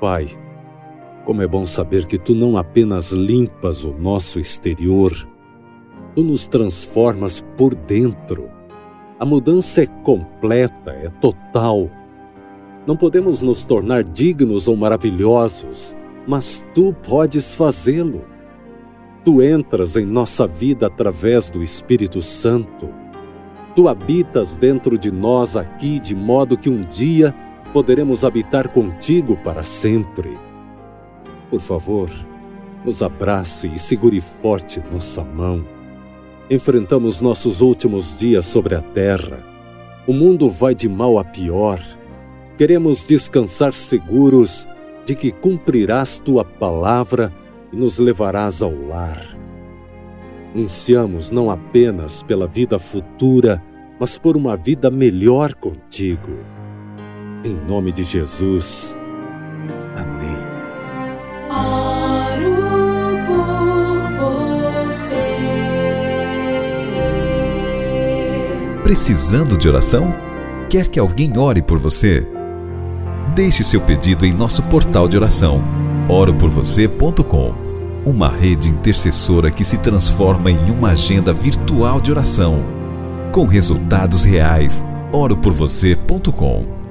Pai, como é bom saber que tu não apenas limpas o nosso exterior, tu nos transformas por dentro. A mudança é completa, é total. Não podemos nos tornar dignos ou maravilhosos, mas tu podes fazê-lo. Tu entras em nossa vida através do Espírito Santo. Tu habitas dentro de nós aqui de modo que um dia poderemos habitar contigo para sempre. Por favor, nos abrace e segure forte nossa mão. Enfrentamos nossos últimos dias sobre a terra. O mundo vai de mal a pior. Queremos descansar seguros de que cumprirás tua palavra e nos levarás ao lar. Ansiamos não apenas pela vida futura, mas por uma vida melhor contigo. Em nome de Jesus. Amém. Oro por você. Precisando de oração? Quer que alguém ore por você? Deixe seu pedido em nosso portal de oração, oroporvocê.com. Uma rede intercessora que se transforma em uma agenda virtual de oração, com resultados reais. oroporvocê.com